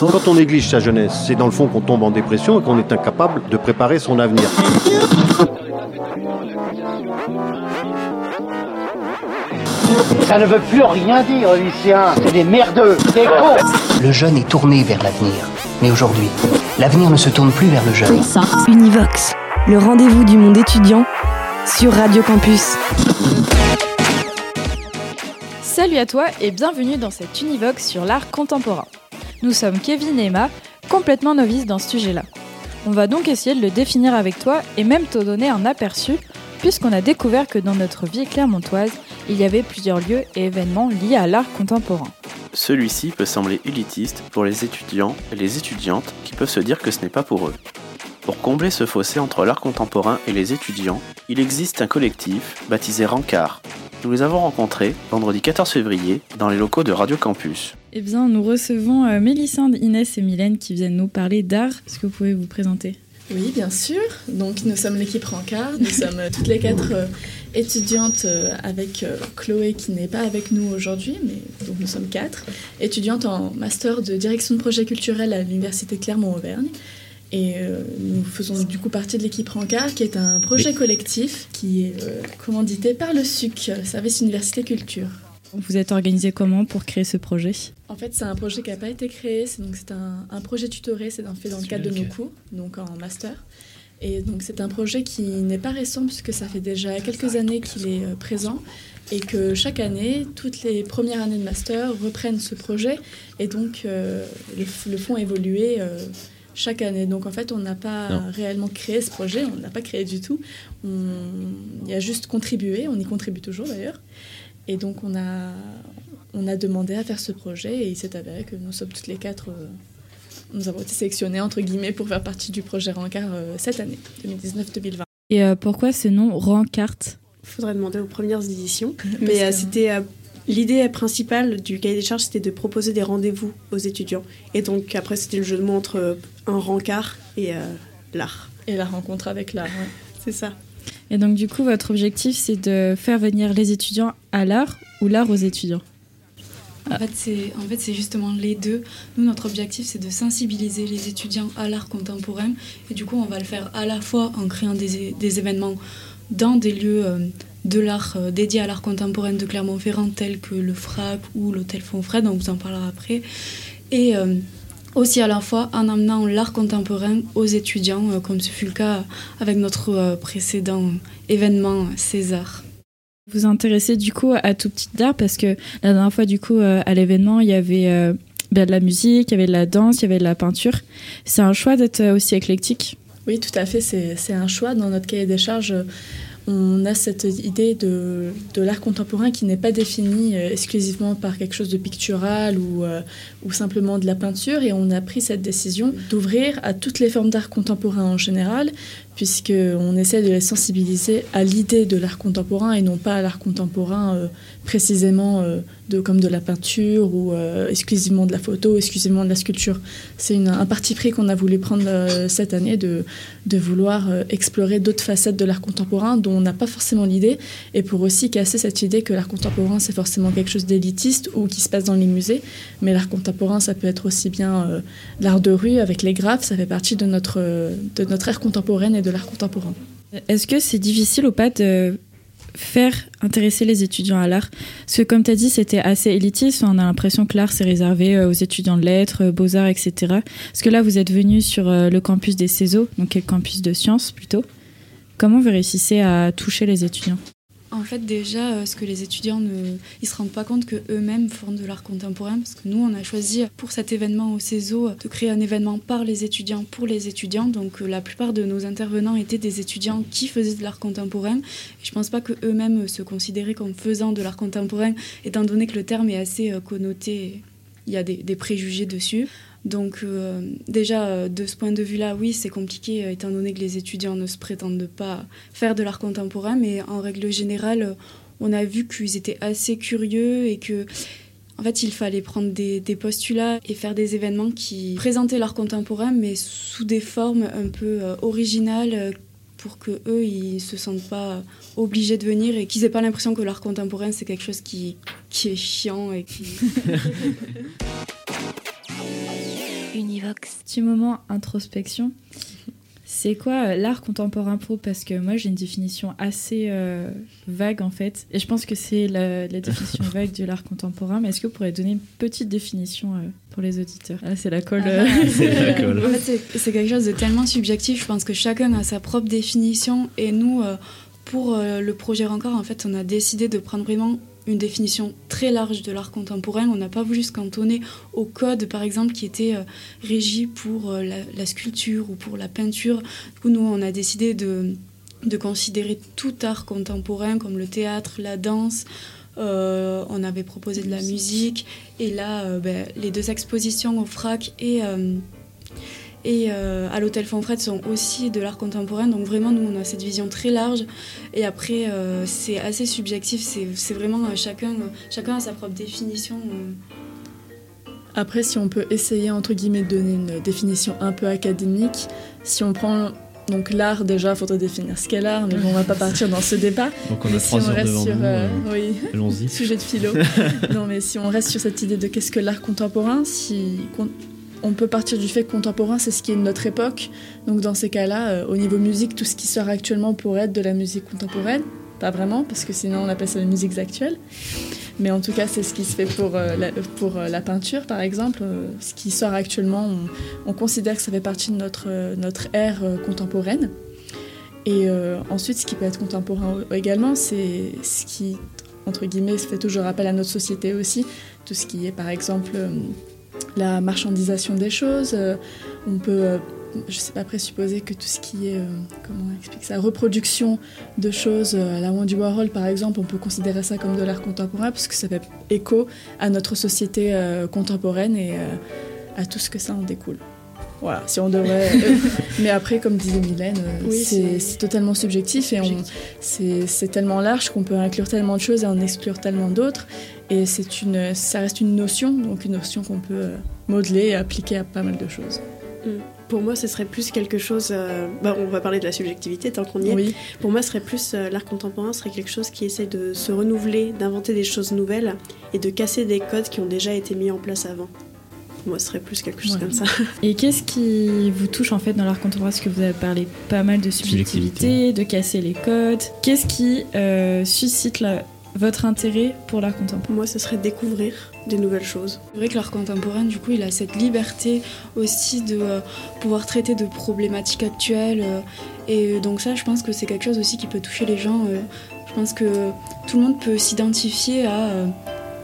Quand on néglige sa jeunesse, c'est dans le fond qu'on tombe en dépression et qu'on est incapable de préparer son avenir. Ça ne veut plus rien dire, Lucien. C'est des merdeux, des cons. Le jeune est tourné vers l'avenir. Mais aujourd'hui, l'avenir ne se tourne plus vers le jeune. Univox, le rendez-vous du monde étudiant sur Radio Campus. Salut à toi et bienvenue dans cette Univox sur l'art contemporain. Nous sommes Kevin et Emma, complètement novices dans ce sujet-là. On va donc essayer de le définir avec toi et même te donner un aperçu, puisqu'on a découvert que dans notre vie clermontoise, il y avait plusieurs lieux et événements liés à l'art contemporain. Celui-ci peut sembler élitiste pour les étudiants et les étudiantes qui peuvent se dire que ce n'est pas pour eux. Pour combler ce fossé entre l'art contemporain et les étudiants, il existe un collectif baptisé Rancard. Nous les avons rencontrés vendredi 14 février dans les locaux de Radio Campus. Eh bien, nous recevons euh, Mélissande, Inès et Mylène qui viennent nous parler d'art. Est-ce que vous pouvez vous présenter? Oui, bien sûr. Donc, nous sommes l'équipe Rancard. Nous sommes euh, toutes les quatre euh, étudiantes euh, avec euh, Chloé qui n'est pas avec nous aujourd'hui, mais donc nous sommes quatre. Étudiantes en master de direction de projet culturel à l'Université Clermont-Auvergne. Et euh, nous faisons du coup partie de l'équipe Rancard, qui est un projet collectif qui est euh, commandité par le SUC, Service Université Culture. Vous êtes organisé comment pour créer ce projet? En fait, c'est un projet qui n'a pas été créé, c'est donc c'est un, un projet tutoré, c'est un fait dans le cadre de nos cours, donc en master. Et donc c'est un projet qui n'est pas récent puisque ça fait déjà quelques années qu'il est euh, présent et que chaque année, toutes les premières années de master reprennent ce projet et donc euh, le, le font évoluer euh, chaque année. Donc en fait, on n'a pas Non. réellement créé ce projet, on ne l'a pas créé du tout. On y a juste contribué, on y contribue toujours d'ailleurs. Et donc on a, on a demandé à faire ce projet et il s'est avéré que nous sommes toutes les quatre, euh, nous avons été sélectionnés entre guillemets pour faire partie du projet Rancard euh, cette année, 2019-2020. Et euh, pourquoi ce nom Rancarte faudrait demander aux premières éditions. Mais euh, c'était euh, l'idée principale du cahier des charges, c'était de proposer des rendez-vous aux étudiants. Et donc après, c'était le jeu de mots entre euh, un rencard et euh, l'art. Et la rencontre avec l'art. ouais. C'est ça. Et donc du coup, votre objectif, c'est de faire venir les étudiants à l'art ou l'art aux étudiants? En fait, c'est en fait, c'est justement les deux. Nous, notre objectif, c'est de sensibiliser les étudiants à l'art contemporain. Et du coup, on va le faire à la fois en créant des événements dans des lieux euh, de l'art euh, dédiés à l'art contemporain de Clermont-Ferrand, tels que le FRAP ou l'Hôtel Fonfred, on vous en parlera après. Et euh, aussi à la fois en amenant l'art contemporain aux étudiants, euh, comme ce fut le cas avec notre euh, précédent événement César. Vous vous intéressez du coup à tout petit d'art parce que la dernière fois, du coup, euh, à l'événement, il y avait euh, ben, de la musique, il y avait de la danse, il y avait de la peinture. C'est un choix d'être aussi éclectique? Oui, tout à fait. C'est c'est un choix. Dans notre cahier des charges, on a cette idée de, l'art contemporain qui n'est pas défini euh, exclusivement par quelque chose de pictural euh, ou simplement de la peinture. Et on a pris cette décision d'ouvrir à toutes les formes d'art contemporain en général, puisqu'on essaie de les sensibiliser à l'idée de l'art contemporain et non pas à l'art contemporain euh, précisément euh, de, comme de la peinture ou euh, exclusivement de la photo, exclusivement de la sculpture. C'est un parti pris qu'on a voulu prendre cette année de, vouloir explorer d'autres facettes de l'art contemporain dont on n'a pas forcément l'idée et pour aussi casser cette idée que l'art contemporain c'est forcément quelque chose d'élitiste ou qui se passe dans les musées mais l'art contemporain ça peut être aussi bien l'art de rue avec les graphes ça fait partie de notre, de notre ère contemporaine et de l'art contemporain. Est-ce que c'est difficile ou pas de faire intéresser les étudiants à l'art? Parce que comme tu as dit, c'était assez élitiste. On a l'impression que l'art, c'est réservé euh, aux étudiants de lettres, euh, beaux-arts, etc. Parce que là, vous êtes venus sur euh, le campus des CESO, donc le campus de sciences plutôt. Comment vous réussissez à toucher les étudiants? En fait, déjà, euh, ce que les étudiants ne ils se rendent pas compte que eux-mêmes font de l'art contemporain, parce que nous, on a choisi pour cet événement au CESO de créer un événement par les étudiants pour les étudiants. Donc, euh, la plupart de nos intervenants étaient des étudiants qui faisaient de l'art contemporain. Et je pense pas que eux-mêmes euh, se considéraient comme faisant de l'art contemporain, étant donné que le terme est assez euh, connoté. Il y a des préjugés dessus. Donc euh, déjà, euh, de ce point de vue-là, oui, c'est compliqué, euh, étant donné que les étudiants ne se prétendent pas faire de l'art contemporain, mais en règle générale, on a vu qu'ils étaient assez curieux et que, en fait, il fallait prendre des, postulats et faire des événements qui présentaient l'art contemporain, mais sous des formes un peu originales pour que eux ils se sentent pas obligés de venir et qu'ils aient pas l'impression que l'art contemporain c'est quelque chose qui, qui est chiant et qui Univox. Petit moment introspection. C'est quoi euh, l'art contemporain pro? Parce que moi j'ai une définition assez euh, vague en fait. Et je pense que c'est la, la définition vague de l'art contemporain. Mais est-ce que vous pourriez donner une petite définition euh, pour les auditeurs? Ah, c'est la colle. euh. C'est- quelque chose de tellement subjectif. Je pense que chacun a sa propre définition. Et nous, euh, pour euh, le projet Rancor, en fait, on a décidé de prendre vraiment une définition très large de l'art contemporain. On n'a pas voulu se cantonner au code, par exemple, qui était euh, régi pour euh, la, la sculpture ou pour la peinture. Du coup, nous, on a décidé de, de considérer tout art contemporain, comme le théâtre, la danse. Euh, on avait proposé de la musique. Et là, euh, ben, les deux expositions au FRAC et, et euh, à l'Hôtel Fonfred sont aussi de l'art contemporain. Donc vraiment, nous, on a cette vision très large. Et après, euh, c'est assez subjectif. C'est vraiment euh, chacun, euh, chacun a sa propre définition. euh. Après, si on peut essayer, entre guillemets, de donner une définition un peu académique, si on prend donc l'art, déjà, il faudrait définir ce qu'est l'art, mais bon, on va pas partir dans ce débat. Donc on a Mais trois si on heures reste devant sur, nous, oui, allons-y. sujet de philo. non, mais si on reste sur cette idée de qu'est-ce que l'art contemporain, si on peut partir du fait que contemporain, c'est ce qui est de notre époque. Donc dans ces cas-là, euh, au niveau musique, tout ce qui sort actuellement pourrait être de la musique contemporaine. Pas vraiment, parce que sinon on appelle ça les musiques actuelles. Mais en tout cas, c'est ce qui se fait pour, euh, la, pour euh, la peinture, par exemple. Ce qui sort actuellement, on, on considère que ça fait partie de notre, notre ère contemporaine. Et ensuite, ce qui peut être contemporain également, c'est ce qui, entre guillemets, se fait toujours appel à notre société aussi. Tout ce qui est, par exemple, la marchandisation des choses. Euh, on peut, euh, je sais pas, présupposer que tout ce qui est, euh, comment on explique ça, reproduction de choses euh, à la Wendy Warhol, par exemple, on peut considérer ça comme de l'art contemporain parce que ça fait écho à notre société contemporaine et à tout ce que ça en découle. Voilà, si on devrait. mais après, comme disait Mylène, euh, Oui, c'est totalement subjectif et c'est tellement large qu'on peut inclure tellement de choses et en exclure tellement d'autres. Et c'est une, ça reste une notion, donc une notion qu'on peut euh, modeler et appliquer à pas mal de choses. Mm. Pour moi, ce serait plus quelque chose. euh, bah, on va parler de la subjectivité tant qu'on y est. Oui. Pour moi, ce serait plus euh, l'art contemporain serait quelque chose qui essaie de se renouveler, d'inventer des choses nouvelles et de casser des codes qui ont déjà été mis en place avant. Moi, ce serait plus quelque chose Ouais. comme ça. Et qu'est-ce qui vous touche en fait dans l'art contemporain Parce que vous avez parlé pas mal de subjectivité, de casser les codes. Qu'est-ce qui euh, suscite la- votre intérêt pour l'art contemporain? Moi, ce serait découvrir des nouvelles choses. C'est vrai que l'art contemporain, du coup, il a cette liberté aussi de euh, pouvoir traiter de problématiques actuelles. euh, et donc ça, je pense que c'est quelque chose aussi qui peut toucher les gens. euh. je pense que tout le monde peut s'identifier à, euh,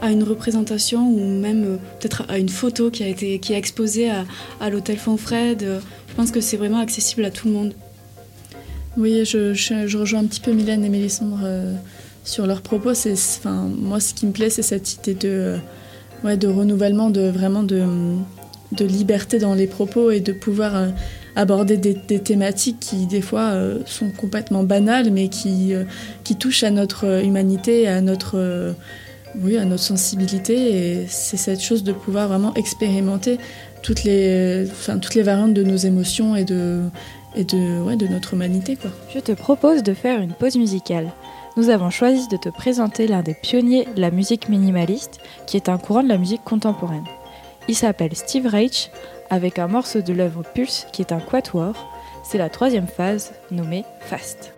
à une représentation ou même euh, peut-être à une photo qui a été qui est exposée à, l'hôtel Fonfred. euh. je pense que c'est vraiment accessible à tout le monde. Oui, je, rejoins un petit peu Mylène et Mélissandre euh, sur leurs propos. C'est, enfin, moi, ce qui me plaît, c'est cette idée de, ouais, de renouvellement, de vraiment de, de liberté dans les propos et de pouvoir aborder des, thématiques qui, des fois, sont complètement banales, mais qui, qui touchent à notre humanité, à notre, oui, à notre sensibilité. Et c'est cette chose de pouvoir vraiment expérimenter toutes les, variantes de nos émotions et de, notre humanité. Je te propose de faire une pause musicale. Nous avons choisi de te présenter l'un des pionniers de la musique minimaliste, qui est un courant de la musique contemporaine. Il s'appelle Steve Reich, avec un morceau de l'œuvre Pulse qui est un quatuor. C'est la troisième phase, nommée Fast.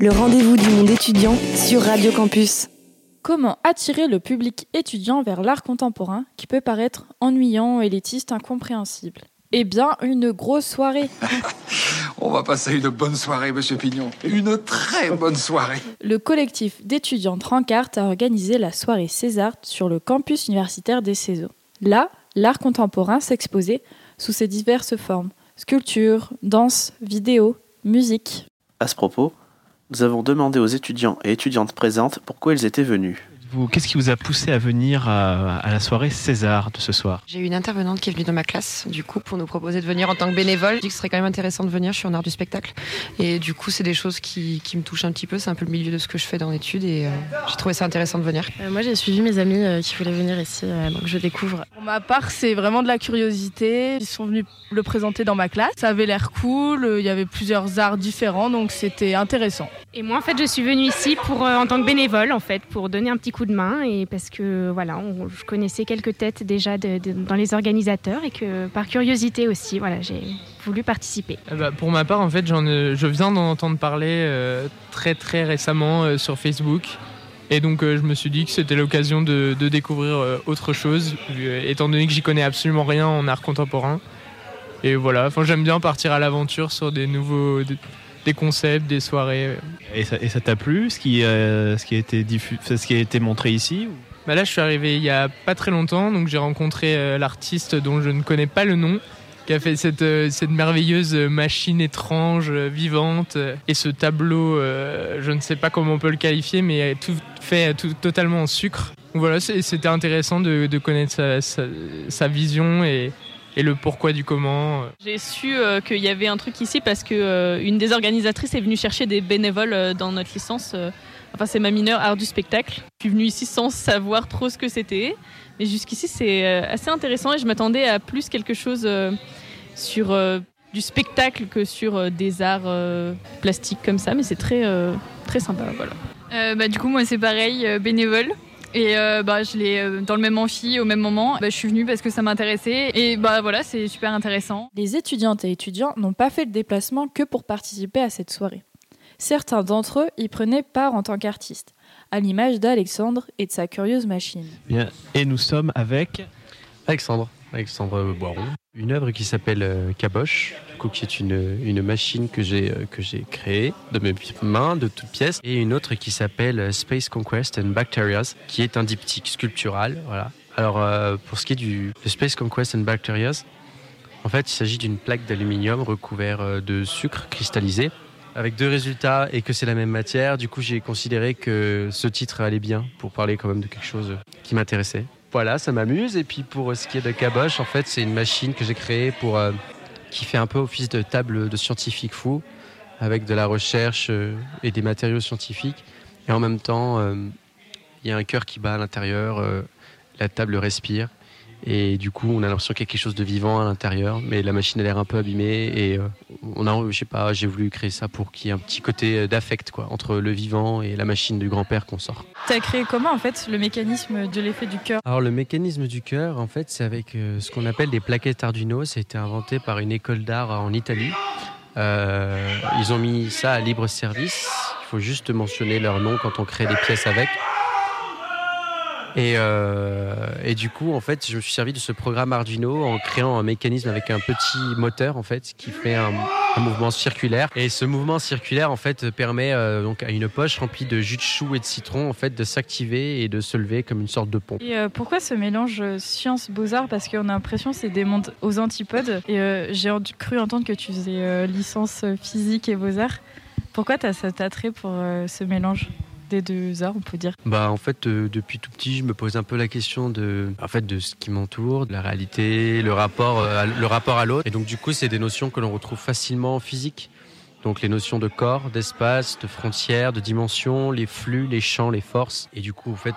Le rendez-vous du monde étudiant sur Radio Campus. Comment attirer le public étudiant vers l'art contemporain qui peut paraître ennuyant, élitiste, incompréhensible? Eh bien, une grosse soirée. On va passer une bonne soirée, monsieur Pignon. Une très bonne soirée. Le collectif d'étudiants Trancart a organisé la soirée César sur le campus universitaire des Cézaux. Là, l'art contemporain s'exposait sous ses diverses formes sculpture, danse, vidéo, musique. À ce propos, nous avons demandé aux étudiants et étudiantes présentes pourquoi ils étaient venus. Qu'est-ce qui vous a poussé à venir à, la soirée César de ce soir? J'ai une intervenante qui est venue dans ma classe, du coup, pour nous proposer de venir en tant que bénévole. Je dis que ce serait quand même intéressant de venir, je suis en art du spectacle. Et du coup, c'est des choses qui, me touchent un petit peu, c'est un peu le milieu de ce que je fais dans l'étude et euh, j'ai trouvé ça intéressant de venir. Euh, moi, j'ai suivi mes amis euh, qui voulaient venir ici, donc je découvre. Pour ma part, c'est vraiment de la curiosité. Ils sont venus le présenter dans ma classe. Ça avait l'air cool, il y avait plusieurs arts différents, donc c'était intéressant. Et moi, en fait, je suis venue ici pour, en tant que bénévole, en fait, pour donner un petit coup de main et parce que voilà, je connaissais quelques têtes déjà dans les organisateurs et que par curiosité aussi, voilà, j'ai voulu participer. Eh ben, pour ma part, en fait, je viens d'en entendre parler euh, très très récemment euh, sur Facebook. Et donc euh, je me suis dit que c'était l'occasion de, découvrir autre chose, étant donné que j'y connais absolument rien en art contemporain. Et voilà, enfin, j'aime bien partir à l'aventure sur des nouveaux, concepts, des soirées. Et ça t'a plu, ce qui, euh, ce, qui a été ce qui a été montré ici bah Là, je suis arrivé il y a pas très longtemps, donc j'ai rencontré euh, l'artiste dont je ne connais pas le nom, qui a fait cette, euh, cette merveilleuse machine étrange, vivante, et ce tableau, je ne sais pas comment on peut le qualifier, mais tout fait tout, totalement en sucre. Donc voilà, c'était intéressant de, de connaître sa, sa, sa vision et, et le pourquoi du comment. J'ai su euh, qu'il y avait un truc ici parce que euh, une des organisatrices est venue chercher des bénévoles euh, dans notre licence. enfin, c'est ma mineure art du spectacle. Je suis venue ici sans savoir trop ce que c'était, mais jusqu'ici c'est assez intéressant et je m'attendais à plus quelque chose sur du spectacle que sur des arts plastiques comme ça, mais c'est très très sympa. Voilà. bah, du coup, moi c'est pareil, bénévole. Et euh, bah, je l'ai euh, dans le même amphi au même moment. Bah, je suis venue parce que ça m'intéressait. Et bah voilà, c'est super intéressant. Les étudiantes et étudiants n'ont pas fait le déplacement que pour participer à cette soirée. Certains d'entre eux y prenaient part en tant qu'artistes, à l'image d'Alexandre et de sa curieuse machine. Bien. Et nous sommes avec Alexandre. Alexandre Boiron. Une œuvre qui s'appelle euh, Caboche, qui est une, machine que j'ai euh, que j'ai créée de mes mains, de toutes pièces, et une autre qui s'appelle euh, Space Conquest and Bacterias, qui est un diptyque sculptural. Alors pour ce qui est du Space Conquest and Bacterias, en fait, il s'agit d'une plaque d'aluminium recouverte de sucre cristallisé avec deux résultats et que c'est la même matière. Du coup, j'ai considéré que ce titre allait bien pour parler quand même de quelque chose qui m'intéressait voilà, ça m'amuse. Et puis pour ce qui est de Caboche, en fait, c'est une machine que j'ai créée pour euh, qui fait un peu office de table de scientifique fou, avec de la recherche euh, et des matériaux scientifiques. Et en même temps, euh, il y a un cœur qui bat à l'intérieur, la table respire. Et du coup, on a l'impression qu'il y a quelque chose de vivant à l'intérieur, mais la machine a l'air un peu abîmée. Et euh, on a, je sais pas, j'ai voulu créer ça pour qu'il y ait un petit côté euh, d'affect, quoi, entre le vivant et la machine du grand-père qu'on sort. Tu as créé comment, en fait, le mécanisme de l'effet du cœur? Alors, le mécanisme du cœur, en fait, c'est avec euh, ce qu'on appelle des plaquettes Arduino. Ça a été inventé par une école d'art en Italie. ils ont mis ça à libre service. Il faut juste mentionner leur nom quand on crée des pièces avec. Et, euh, et, du coup, en fait, je me suis servi de ce programme Arduino en créant un mécanisme avec un petit moteur, en fait, qui fait un, mouvement circulaire. Et ce mouvement circulaire, en fait, permet euh, donc à une poche remplie de jus de chou et de citron, en fait, de s'activer et de se lever comme une sorte de pompe. Et euh, pourquoi ce mélange science beaux-arts? Parce qu'on a l'impression que c'est des mondes aux antipodes. Et j'ai cru entendre que tu faisais licence physique et beaux-arts. Pourquoi tu as cet attrait pour ce mélange? Des deux arts, on peut dire Bah en fait, euh, depuis tout petit, je me pose un peu la question de, en fait, de ce qui m'entoure, de la réalité, le rapport, euh, le rapport à l'autre. Et donc du coup, c'est des notions que l'on retrouve facilement en physique. Donc les notions de corps, d'espace, de frontières, de dimension, les flux, les champs, les forces. Et du coup, en fait,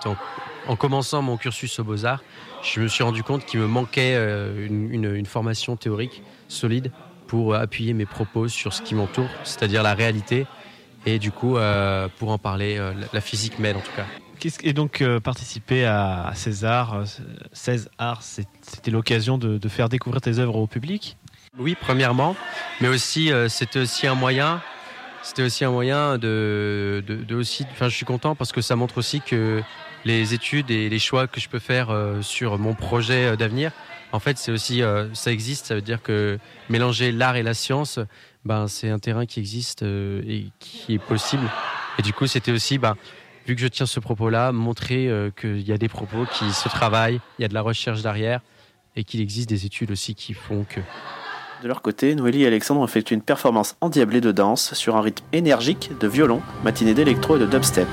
en, commençant mon cursus aux Beaux-Arts, je me suis rendu compte qu'il me manquait euh, une formation théorique solide pour appuyer mes propos sur ce qui m'entoure, c'est-à-dire la réalité et du coup, euh, pour en parler, euh, la physique m'aide en tout cas. Et donc euh, participer à César, 16 Arts, c'était l'occasion de, faire découvrir tes œuvres au public? Oui, premièrement, mais aussi c'était aussi un moyen, c'était aussi un moyen de, de, aussi. Enfin, je suis content parce que ça montre aussi que les études et les choix que je peux faire sur mon projet d'avenir, en fait, c'est aussi euh, ça existe. Ça veut dire que mélanger l'art et la science, ben, c'est un terrain qui existe et qui est possible. Et du coup, c'était aussi, ben, vu que je tiens ce propos-là, montrer qu'il y a des propos qui se travaillent, il y a de la recherche derrière et qu'il existe des études aussi qui font que. De leur côté, Noélie et Alexandre ont effectué une performance endiablée de danse sur un rythme énergique de violon, matinée d'électro et de dubstep.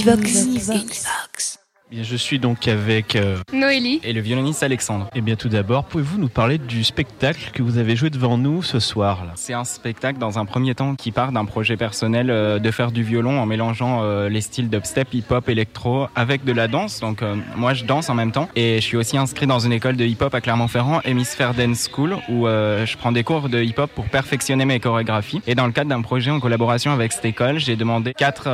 Univox. Univox. Univox. Bien, je suis donc avec euh, Noélie et le violoniste Alexandre. Et eh bien tout d'abord, pouvez-vous nous parler du spectacle que vous avez joué devant nous ce soir là C'est un spectacle dans un premier temps qui part d'un projet personnel euh, de faire du violon en mélangeant euh, les styles dubstep, hip-hop, électro avec de la danse. Donc moi je danse en même temps et je suis aussi inscrit dans une école de hip-hop à Clermont-Ferrand, Hémisphère Dance School, où je prends des cours de hip-hop pour perfectionner mes chorégraphies. Et dans le cadre d'un projet en collaboration avec cette école, j'ai demandé quatre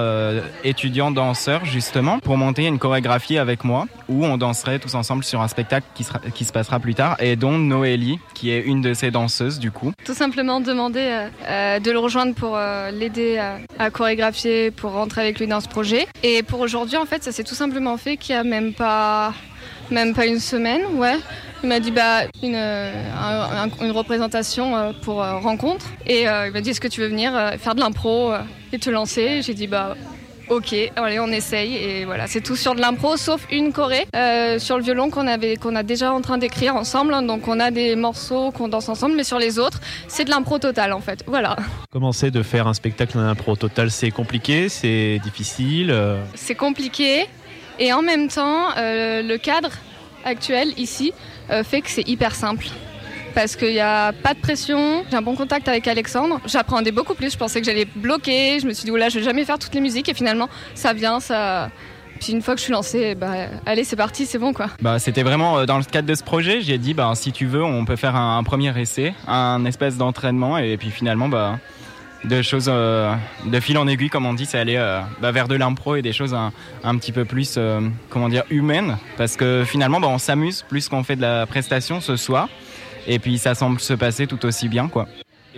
étudiants danseurs justement pour monter une chorégraphie avec moi où on danserait tous ensemble sur un spectacle qui, se passera plus tard et dont Noélie, qui est une de ces danseuses du coup. Tout simplement demander euh, euh, de le rejoindre pour euh, l'aider à, chorégraphier, pour rentrer avec lui dans ce projet. Et pour aujourd'hui, en fait, ça s'est tout simplement fait qu'il n'y a même pas, même pas une semaine, ouais. Il m'a dit bah, une, une représentation pour rencontre et il m'a dit est-ce que tu veux venir faire de l'impro et te lancer? J'ai dit bah Ok, allez, on essaye et voilà, c'est tout sur de l'impro, sauf une choré euh, sur le violon qu'on avait, qu'on a déjà en train d'écrire ensemble. Donc on a des morceaux qu'on danse ensemble, mais sur les autres, c'est de l'impro total en fait. Voilà. Commencer de faire un spectacle en impro total, c'est compliqué, c'est difficile. Euh c'est compliqué et en même temps, euh, le cadre actuel ici fait que c'est hyper simple parce qu'il n'y a pas de pression. J'ai un bon contact avec Alexandre. J'apprenais beaucoup plus. Je pensais que j'allais bloquer. Je me suis dit, oula, je vais jamais faire toutes les musiques. Et finalement, ça vient, ça. Puis une fois que je suis lancée, bah, allez, c'est parti, c'est bon quoi. Bah, c'était vraiment euh, dans le cadre de ce projet. J'ai dit, bah, si tu veux, on peut faire un, premier essai, un espèce d'entraînement. Et puis finalement, bah, de choses euh, fil en aiguille, comme on dit, c'est aller euh, bah, vers de l'impro et des choses un, petit peu plus, comment dire, humaines. Parce que finalement, bah, on s'amuse plus qu'on fait de la prestation ce soir. Et puis ça semble se passer tout aussi bien, quoi.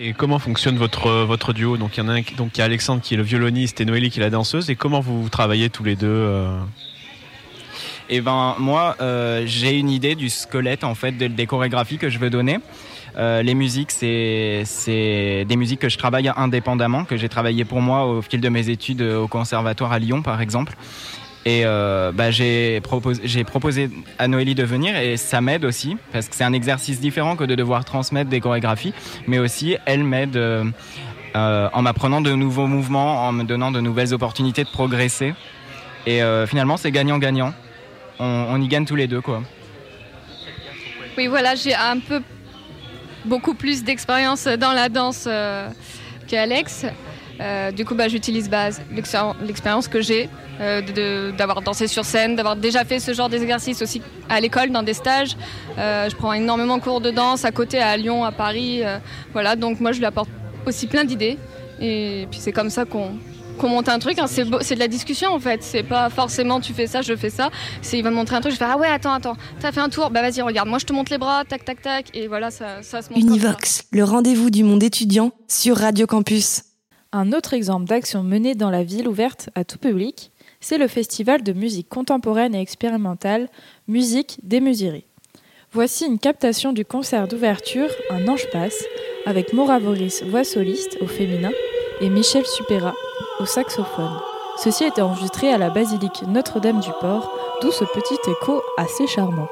Et comment fonctionne votre, votre duo Donc il y en a un, donc il y a Alexandre qui est le violoniste et Noélie qui est la danseuse. Et comment vous travaillez tous les deux euh Eh ben moi, euh, j'ai une idée du squelette en fait des chorégraphies que je veux donner. Euh, les musiques, c'est des musiques que je travaille indépendamment, que j'ai travaillé pour moi au fil de mes études au conservatoire à Lyon, par exemple. Et euh, bah, j'ai proposé, à Noélie de venir et ça m'aide aussi parce que c'est un exercice différent que de devoir transmettre des chorégraphies, mais aussi elle m'aide euh, euh, en m'apprenant de nouveaux mouvements, en me donnant de nouvelles opportunités de progresser. Et finalement, c'est gagnant-gagnant. On, y gagne tous les deux, quoi. Oui, voilà, j'ai un peu beaucoup plus d'expérience dans la danse qu'Alex. Du coup, bah, j'utilise bah, l'expérience que j'ai euh, d'avoir dansé sur scène, d'avoir déjà fait ce genre d'exercice aussi à l'école, dans des stages. Euh, je prends énormément de cours de danse à côté, à Lyon, à Paris. Euh, voilà, donc moi je lui apporte aussi plein d'idées. Et puis c'est comme ça qu'on monte un truc. Hein. C'est de la discussion en fait. C'est pas forcément tu fais ça, je fais ça. Il va me montrer un truc, je fais ah ouais attends attends, t'as fait un tour, bah vas-y regarde, moi je te montre les bras, tac tac tac, et voilà ça, ça se montre. Univox, le rendez-vous du monde étudiant sur Radio Campus. Un autre exemple d'action menée dans la ville ouverte à tout public, c'est le festival de musique contemporaine et expérimentale Musique démesurée. Voici une captation du concert d'ouverture Un ange passe avec Maura Voris, voix soliste au féminin, et Michel Supera au saxophone. Ceci a été enregistré à la basilique Notre-Dame du Port, d'où ce petit écho assez charmant.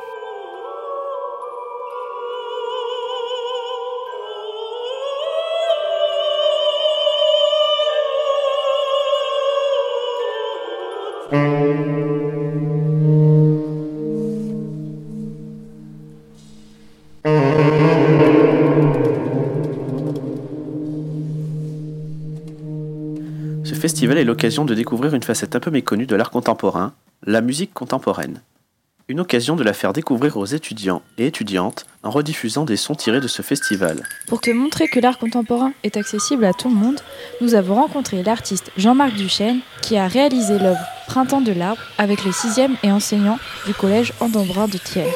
Festival est l'occasion de découvrir une facette un peu méconnue de l'art contemporain, la musique contemporaine. Une occasion de la faire découvrir aux étudiants et étudiantes en rediffusant des sons tirés de ce festival. Pour te montrer que l'art contemporain est accessible à tout le monde, nous avons rencontré l'artiste Jean-Marc Duchesne qui a réalisé l'œuvre Printemps de l'arbre avec les 6e et enseignants du collège Andambrin de Thiers.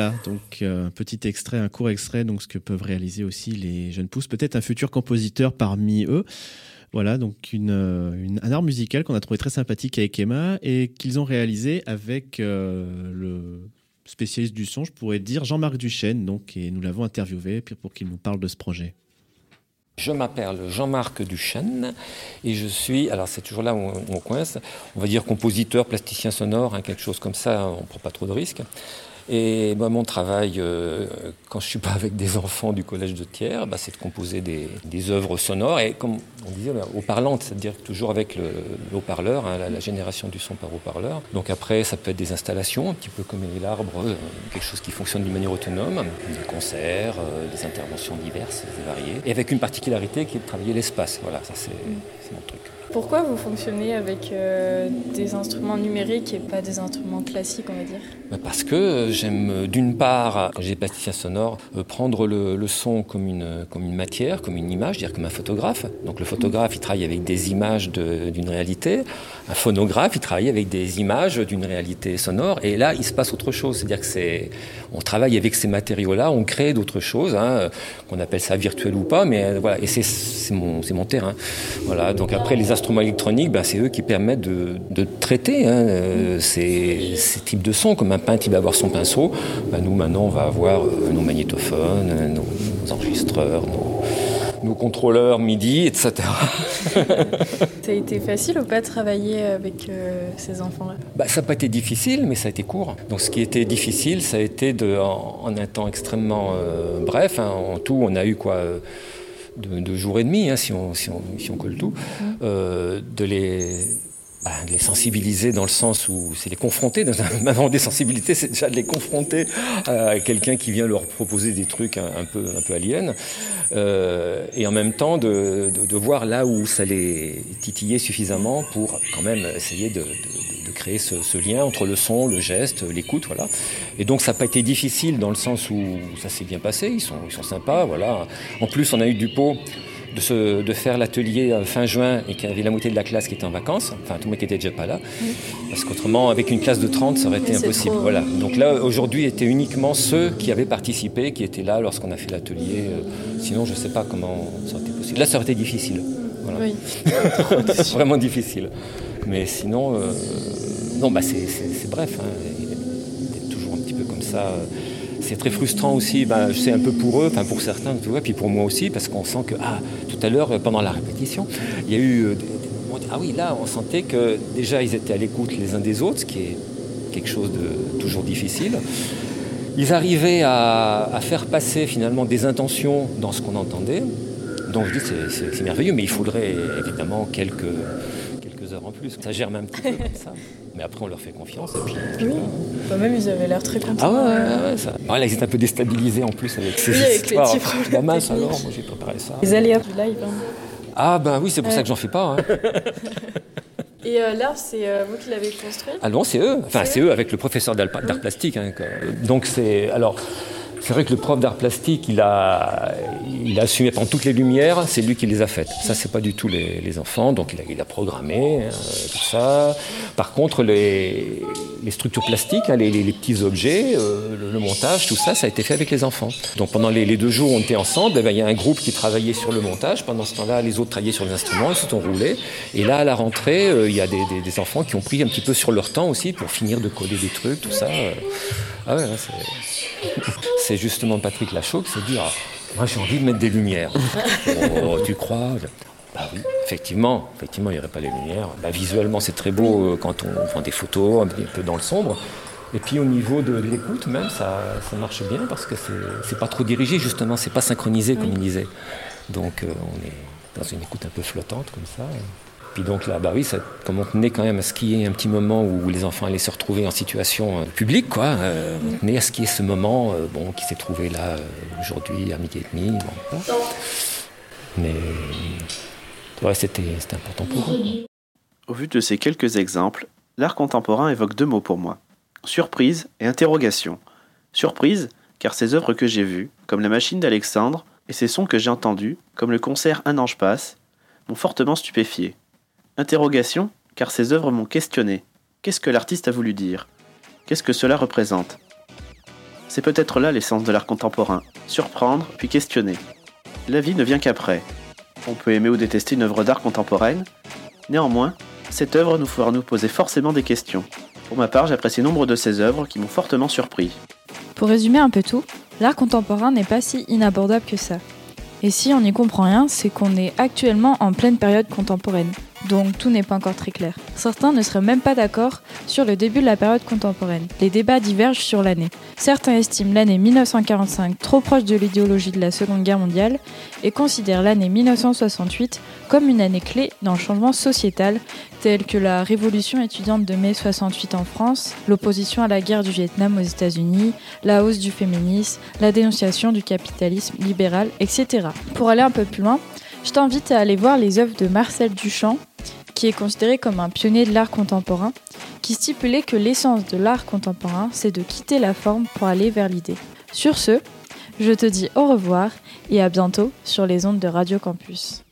Voilà, donc euh, un petit extrait, un court extrait, donc ce que peuvent réaliser aussi les jeunes pousses, peut-être un futur compositeur parmi eux. Voilà, donc une, euh, un art musical qu'on a trouvé très sympathique avec Emma et qu'ils ont réalisé avec euh, le spécialiste du son, je pourrais dire Jean-Marc Duchesne, donc, et nous l'avons interviewé pour qu'il nous parle de ce projet. Je m'appelle Jean-Marc Duchesne et je suis, alors c'est toujours là où on, coince, on va dire compositeur, plasticien sonore, hein, quelque chose comme ça, on ne prend pas trop de risques. Et moi, mon travail, euh, quand je suis pas avec des enfants du collège de Thiers, bah, c'est de composer des, des, œuvres sonores et comme on disait, haut-parlantes, c'est-à-dire toujours avec le, haut-parleur, hein, la, génération du son par haut-parleur. Donc après, ça peut être des installations, un petit peu comme l'arbre, euh, quelque chose qui fonctionne d'une manière autonome, des concerts, euh, des interventions diverses et variées, et avec une particularité qui est de travailler l'espace. Voilà, ça c'est mon truc. Pourquoi vous fonctionnez avec euh, des instruments numériques et pas des instruments classiques, on va dire? Bah, Parce que j'aime, d'une part, quand j'ai plasticien sonore, euh, prendre le, son comme une, comme une matière, comme une image, dire comme un photographe. Donc le photographe, il travaille avec des images d'une réalité. Un phonographe, il travaille avec des images d'une réalité sonore. Et là, il se passe autre chose. C'est-à-dire que c'est, on travaille avec ces matériaux-là, on crée d'autres choses, hein, qu'on appelle ça virtuel ou pas, mais voilà. Et c'est, mon, mon terrain. Voilà. Donc après, les ben, c'est eux qui permettent de, traiter hein, euh, ces, types de sons. Comme un peintre, il va avoir son pinceau. Ben, nous, maintenant, on va avoir euh, nos magnétophones, nos, enregistreurs, nos, contrôleurs MIDI, etc. ça a été facile ou pas de travailler avec euh, ces enfants-là? Bah, Ça n'a pas été difficile, mais ça a été court. Donc ce qui était difficile, ça a été de, en, un temps extrêmement bref. Hein. en tout, on a eu quoi de, jours et demi, hein, si, on, si, on, si, on, colle tout, euh, de les bah, les sensibiliser dans le sens où c'est les confronter. Avant des sensibilités, c'est déjà de les confronter à quelqu'un qui vient leur proposer des trucs un, peu, un peu aliens. Euh, et en même temps, de, de, voir là où ça les titillait suffisamment pour quand même essayer de, de créer ce, ce, lien entre le son, le geste, l'écoute. Voilà. Et donc, ça n'a pas été difficile dans le sens où ça s'est bien passé. Ils sont, ils sont sympas. Voilà. En plus, on a eu du pot de, de faire l'atelier euh, fin juin et qu'il y avait la moitié de la classe qui était en vacances, enfin tout le monde qui était déjà pas là, parce qu'autrement avec une classe de 30 ça aurait été impossible. Voilà. Donc là aujourd'hui étaient uniquement ceux qui avaient participé, qui étaient là lorsqu'on a fait l'atelier. Euh, sinon je sais pas comment ça aurait été possible. Là ça aurait été difficile. Voilà. Oui. Vraiment difficile. Mais sinon, euh, non bah c'est bref. Hein, toujours un petit peu comme ça c'est très frustrant aussi, ben, je sais un peu pour eux, pour certains, puis pour moi aussi, parce qu'on sent que, ah, tout à l'heure, pendant la répétition, il y a eu euh, ah oui, là, on sentait que déjà, ils étaient à l'écoute les uns des autres, ce qui est quelque chose de toujours difficile. Ils arrivaient à, faire passer finalement des intentions dans ce qu'on entendait. Donc je dis, c'est merveilleux, mais il faudrait évidemment quelques, en plus. Ça germe un petit peu comme ça. Mais après, on leur fait confiance. Et puis, oui, même ils avaient l'air très contents. Ah ouais, ouais, ça... là, ils étaient un peu déstabilisés en plus avec ces oui, avec histoires. Les petits la masse, alors, moi j'ai préparé ça. Les aléas du live. Hein. Ah ben oui, c'est pour ça que j'en fais pas. Hein. Et euh, là, c'est euh, vous qui l'avez construit Ah non, c'est eux. Enfin, c'est eux avec le professeur d'art plastique. Hein, Donc c'est alors c'est vrai que le prof d'art plastique, il a, il a assumé pendant toutes les lumières, c'est lui qui les a faites. Ça, c'est pas du tout les, enfants, donc il a, il a programmé euh, tout ça. Par contre, les, les structures plastiques, hein, les, les, petits objets, euh, le, montage, tout ça, ça a été fait avec les enfants. Donc pendant les, deux jours où on était ensemble, eh ben, il y a un groupe qui travaillait sur le montage. Pendant ce temps-là, les autres travaillaient sur les instruments, ils se sont roulés. Et là, à la rentrée, euh, il y a des, des, des, enfants qui ont pris un petit peu sur leur temps aussi pour finir de coller des trucs, tout ça. Ah ouais, c'est justement Patrick Lachaud qui s'est dit ah, Moi j'ai envie de mettre des lumières. oh, tu crois? Bah oui, effectivement, effectivement, il n'y aurait pas les lumières. Bah, visuellement, c'est très beau euh, quand on prend des photos un peu dans le sombre. Et puis au niveau de l'écoute, même, ça, ça, marche bien parce que c'est pas trop dirigé, justement, c'est pas synchronisé, comme il disait. Donc euh, on est dans une écoute un peu flottante, comme ça. Puis donc là, bah oui, ça, comme on tenait quand même à ce qu'il y ait un petit moment où les enfants allaient se retrouver en situation euh, publique, quoi, euh, on tenait à ce qu'il y ait ce moment euh, bon, qui s'est trouvé là aujourd'hui à midi et demi. Mais Ouais, c'était important pour eux. Au vu de ces quelques exemples, l'art contemporain évoque deux mots pour moi. Surprise et interrogation. Surprise, car ces œuvres que j'ai vues, comme la machine d'Alexandre, et ces sons que j'ai entendus, comme le concert Un ange passe, m'ont fortement stupéfié. Interrogation, car ces œuvres m'ont questionné. Qu'est-ce que l'artiste a voulu dire? Qu'est-ce que cela représente? C'est peut-être là l'essence de l'art contemporain, surprendre puis questionner. La vie ne vient qu'après. On peut aimer ou détester une œuvre d'art contemporaine, néanmoins, cette œuvre nous fera nous poser forcément des questions. Pour ma part, j'apprécie nombre de ces œuvres qui m'ont fortement surpris. Pour résumer un peu tout, l'art contemporain n'est pas si inabordable que ça. Et si on n'y comprend rien, c'est qu'on est actuellement en pleine période contemporaine. Donc tout n'est pas encore très clair. Certains ne seraient même pas d'accord sur le début de la période contemporaine. Les débats divergent sur l'année. Certains estiment l'année 1945 trop proche de l'idéologie de la Seconde Guerre mondiale et considèrent l'année 1968 comme une année clé dans le changement sociétal, tel que la révolution étudiante de mai 68 en France, l'opposition à la guerre du Vietnam aux États-Unis, la hausse du féminisme, la dénonciation du capitalisme libéral, etc. Pour aller un peu plus loin, je t'invite à aller voir les œuvres de Marcel Duchamp, qui est considéré comme un pionnier de l'art contemporain, qui stipulait que l'essence de l'art contemporain, c'est de quitter la forme pour aller vers l'idée. Sur ce, je te dis au revoir et à bientôt sur les ondes de Radio Campus.